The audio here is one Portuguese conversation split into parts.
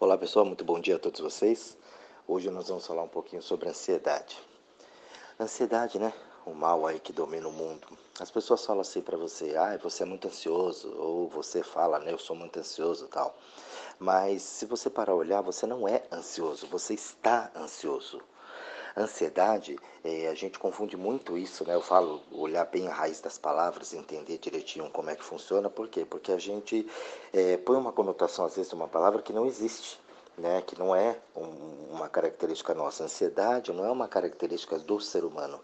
Olá pessoal, muito bom dia a todos vocês. Hoje nós vamos falar um pouquinho sobre ansiedade. Ansiedade, né? O mal aí que domina o mundo. As pessoas falam assim para você, ah, você é muito ansioso, ou você fala, né, eu sou muito ansioso tal. Mas se você parar a olhar, você não é ansioso, você está ansioso. Ansiedade, é, a gente confunde muito isso, né? Eu falo olhar bem a raiz das palavras, entender direitinho como é que funciona. Por quê? Porque a gente é, põe uma conotação, às vezes, de uma palavra que não existe. Né, que não é um, uma característica nossa. Ansiedade não é uma característica do ser humano.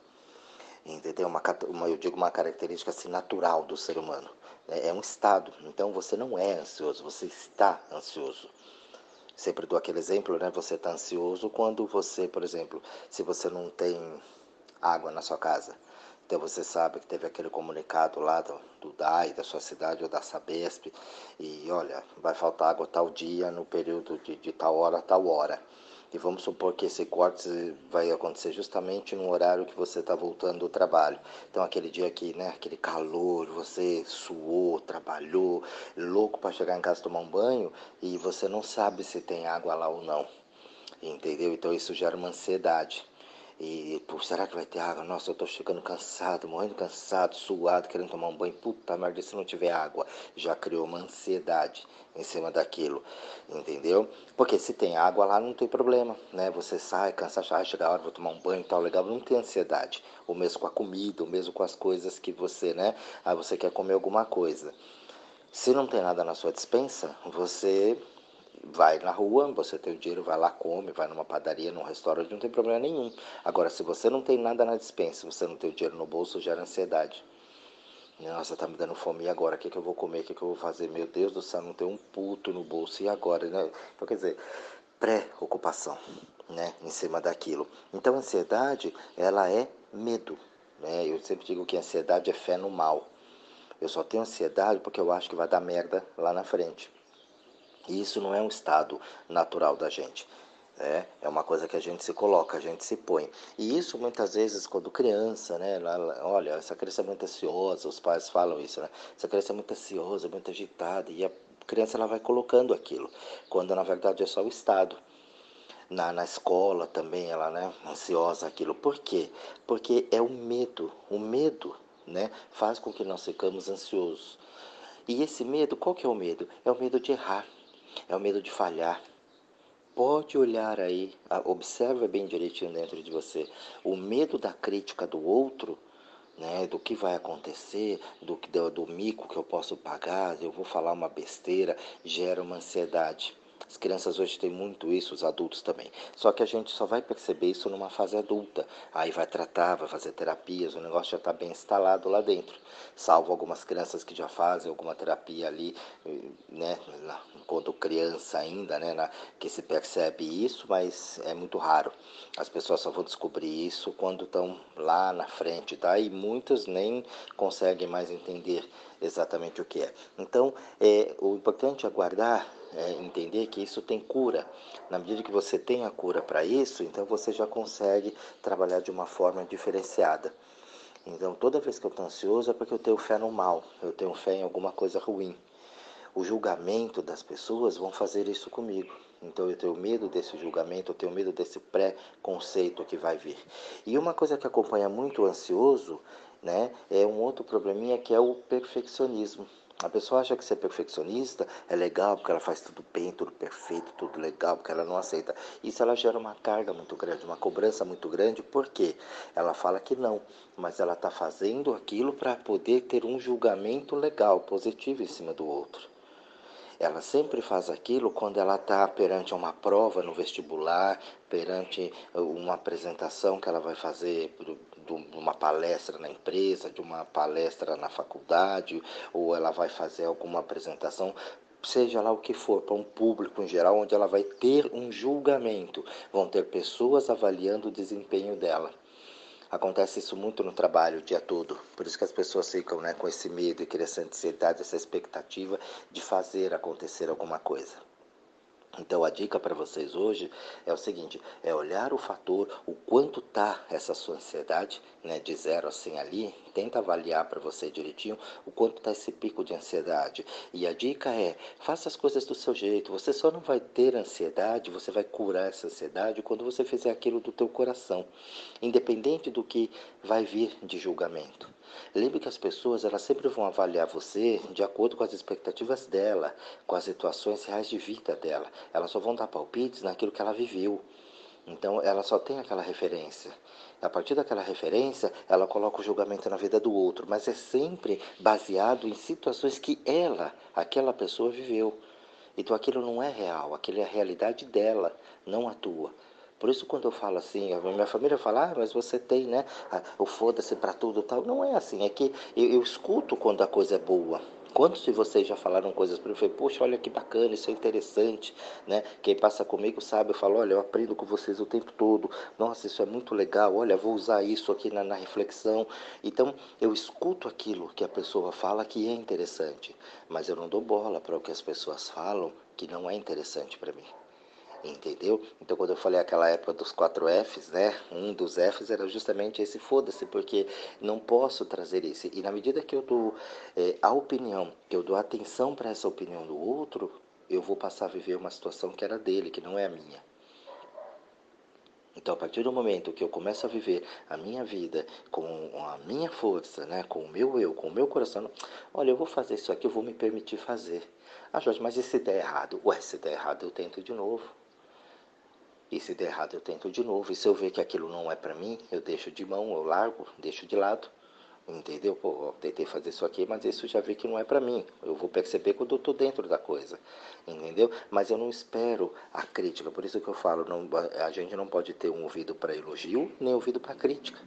Entendeu? Uma, uma, eu digo uma característica assim, natural do ser humano. Né? É um estado. Então você não é ansioso, você está ansioso. Sempre dou aquele exemplo, né? Você está ansioso quando você, por exemplo, se você não tem água na sua casa. Então você sabe que teve aquele comunicado lá do, do DAI, da sua cidade ou da Sabesp, e olha, vai faltar água tal dia, no período de, de tal hora, tal hora. E vamos supor que esse corte vai acontecer justamente no horário que você está voltando do trabalho. Então, aquele dia que, né, aquele calor, você suou, trabalhou, louco para chegar em casa tomar um banho e você não sabe se tem água lá ou não. Entendeu? Então, isso gera uma ansiedade. E, pô, será que vai ter água? Nossa, eu tô chegando cansado, morrendo cansado, suado, querendo tomar um banho. Puta merda, se não tiver água, já criou uma ansiedade em cima daquilo, entendeu? Porque se tem água lá, não tem problema, né? Você sai, cansa, ah, chega a hora, vou tomar um banho e tal, legal, não tem ansiedade. O mesmo com a comida, o mesmo com as coisas que você, né? Ah, você quer comer alguma coisa. Se não tem nada na sua dispensa, você vai na rua, você tem o dinheiro, vai lá, come, vai numa padaria, num restaurante, não tem problema nenhum. Agora, se você não tem nada na dispensa, você não tem o dinheiro no bolso, gera ansiedade. Nossa, tá me dando fome, e agora? O que, que eu vou comer? O que, que eu vou fazer? Meu Deus do céu, não tem um puto no bolso, e agora? Né? Então, quer dizer, pré-ocupação, né? Em cima daquilo. Então, ansiedade, ela é medo, né? Eu sempre digo que ansiedade é fé no mal. Eu só tenho ansiedade porque eu acho que vai dar merda lá na frente. E isso não é um estado natural da gente. É, é uma coisa que a gente se coloca, a gente se põe. E isso muitas vezes, quando criança, né? Olha, essa criança é muito ansiosa, os pais falam isso, né? Essa criança é muito ansiosa, muito agitada, e a criança ela vai colocando aquilo, quando na verdade é só o estado. Na, na escola também, ela, né, ansiosa aquilo. Por quê? Porque é o medo. O medo, né, faz com que nós ficamos ansiosos. E esse medo, qual que é o medo? É o medo de errar é o medo de falhar. Pode olhar aí, observa bem direitinho dentro de você. O medo da crítica do outro, né, do que vai acontecer, do, do, do mico que eu posso pagar, eu vou falar uma besteira, gera uma ansiedade. As crianças hoje têm muito isso, os adultos também. Só que a gente só vai perceber isso numa fase adulta. Aí vai tratar, vai fazer terapias, o negócio já está bem instalado lá dentro. Salvo algumas crianças que já fazem alguma terapia ali, né, quando criança ainda, né, na, que se percebe isso, mas é muito raro. As pessoas só vão descobrir isso quando estão lá na frente, tá? E muitas nem conseguem mais entender exatamente o que é. Então, é, o importante é guardar é, entender que isso tem cura. Na medida que você tem a cura para isso, então você já consegue trabalhar de uma forma diferenciada. Então, toda vez que eu estou ansioso é porque eu tenho fé no mal, eu tenho fé em alguma coisa ruim. O julgamento das pessoas vão fazer isso comigo. Então eu tenho medo desse julgamento, eu tenho medo desse pré-conceito que vai vir. E uma coisa que acompanha muito o ansioso, né, é um outro probleminha que é o perfeccionismo. A pessoa acha que ser perfeccionista é legal porque ela faz tudo bem, tudo perfeito, tudo legal, porque ela não aceita. Isso ela gera uma carga muito grande, uma cobrança muito grande, porque ela fala que não, mas ela está fazendo aquilo para poder ter um julgamento legal, positivo em cima do outro. Ela sempre faz aquilo quando ela está perante uma prova no vestibular, perante uma apresentação que ela vai fazer de uma palestra na empresa, de uma palestra na faculdade, ou ela vai fazer alguma apresentação seja lá o que for, para um público em geral, onde ela vai ter um julgamento, vão ter pessoas avaliando o desempenho dela. Acontece isso muito no trabalho o dia todo, por isso que as pessoas ficam né, com esse medo e essa ansiedade, essa expectativa de fazer acontecer alguma coisa. Então a dica para vocês hoje é o seguinte: é olhar o fator, o quanto tá essa sua ansiedade, né, de zero a 100 ali, tenta avaliar para você direitinho o quanto tá esse pico de ansiedade. E a dica é: faça as coisas do seu jeito. Você só não vai ter ansiedade, você vai curar essa ansiedade quando você fizer aquilo do teu coração, independente do que vai vir de julgamento. Lembre que as pessoas elas sempre vão avaliar você de acordo com as expectativas dela, com as situações reais de vida dela. Elas só vão dar palpites naquilo que ela viveu. Então ela só tem aquela referência. A partir daquela referência, ela coloca o julgamento na vida do outro, mas é sempre baseado em situações que ela, aquela pessoa, viveu. Então aquilo não é real, aquilo é a realidade dela, não a tua. Por isso, quando eu falo assim, a minha família fala, ah, mas você tem, né, o foda-se para tudo tal. Não é assim, é que eu, eu escuto quando a coisa é boa. Quantos de vocês já falaram coisas para mim? Eu falei, poxa, olha que bacana, isso é interessante, né? Quem passa comigo sabe, eu falo, olha, eu aprendo com vocês o tempo todo. Nossa, isso é muito legal. Olha, vou usar isso aqui na, na reflexão. Então, eu escuto aquilo que a pessoa fala que é interessante, mas eu não dou bola para o que as pessoas falam que não é interessante para mim entendeu? Então, quando eu falei aquela época dos quatro Fs, né? Um dos Fs era justamente esse foda-se, porque não posso trazer isso. E na medida que eu dou é, a opinião, que eu dou atenção para essa opinião do outro, eu vou passar a viver uma situação que era dele, que não é a minha. Então, a partir do momento que eu começo a viver a minha vida com a minha força, né, com o meu eu, com o meu coração, olha, eu vou fazer isso aqui, eu vou me permitir fazer. Ah, Jorge, mas e se der errado? Ué, se der errado, eu tento de novo. E se der errado, eu tento de novo. E se eu ver que aquilo não é para mim, eu deixo de mão, eu largo, deixo de lado. Entendeu? Pô, tentei fazer isso aqui, mas isso já vi que não é para mim. Eu vou perceber quando eu tô dentro da coisa. Entendeu? Mas eu não espero a crítica. Por isso que eu falo, não, a gente não pode ter um ouvido para elogio, nem ouvido para crítica.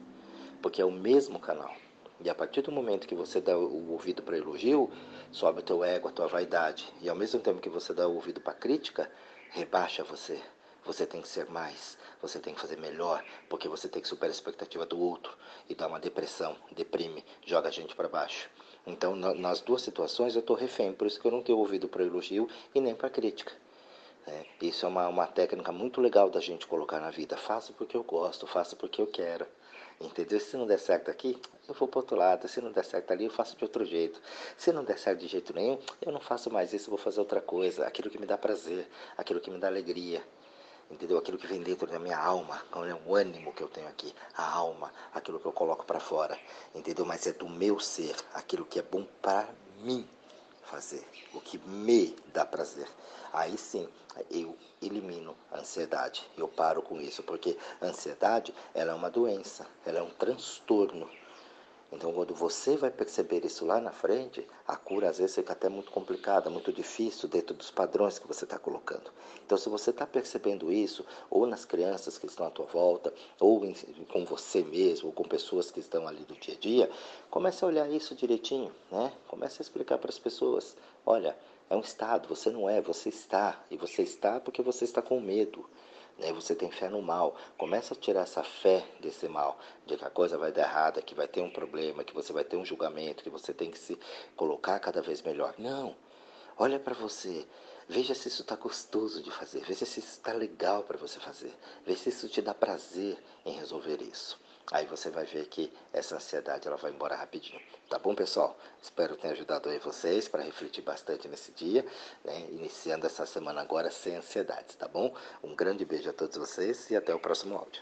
Porque é o mesmo canal. E a partir do momento que você dá o ouvido para elogio, sobe o teu ego, a tua vaidade. E ao mesmo tempo que você dá o ouvido para crítica, rebaixa você. Você tem que ser mais, você tem que fazer melhor, porque você tem que superar a expectativa do outro e dá uma depressão, deprime, joga a gente para baixo. Então, nas duas situações, eu estou refém, por isso que eu não tenho ouvido para elogio e nem para crítica. É, isso é uma, uma técnica muito legal da gente colocar na vida. Faço porque eu gosto, faço porque eu quero. Entendeu? Se não der certo aqui, eu vou para outro lado. Se não der certo ali, eu faço de outro jeito. Se não der certo de jeito nenhum, eu não faço mais isso, eu vou fazer outra coisa. Aquilo que me dá prazer, aquilo que me dá alegria entendeu? Aquilo que vem dentro da minha alma, é o ânimo que eu tenho aqui, a alma, aquilo que eu coloco para fora, entendeu? Mas é do meu ser, aquilo que é bom para mim fazer, o que me dá prazer. Aí sim, eu elimino a ansiedade, eu paro com isso, porque a ansiedade ela é uma doença, ela é um transtorno então, quando você vai perceber isso lá na frente, a cura às vezes fica até muito complicada, muito difícil dentro dos padrões que você está colocando. Então, se você está percebendo isso, ou nas crianças que estão à tua volta, ou em, com você mesmo, ou com pessoas que estão ali do dia a dia, comece a olhar isso direitinho, né? Comece a explicar para as pessoas: olha, é um estado, você não é, você está. E você está porque você está com medo né? Você tem fé no mal. Começa a tirar essa fé desse mal, de que a coisa vai dar errada, que vai ter um problema, que você vai ter um julgamento, que você tem que se colocar cada vez melhor. Não. Olha para você. Veja se isso está gostoso de fazer. Veja se isso está legal para você fazer. Veja se isso te dá prazer em resolver isso. Aí você vai ver que essa ansiedade ela vai embora rapidinho. Tá bom, pessoal? Espero ter ajudado aí vocês para refletir bastante nesse dia, né? iniciando essa semana agora sem ansiedades, tá bom? Um grande beijo a todos vocês e até o próximo áudio.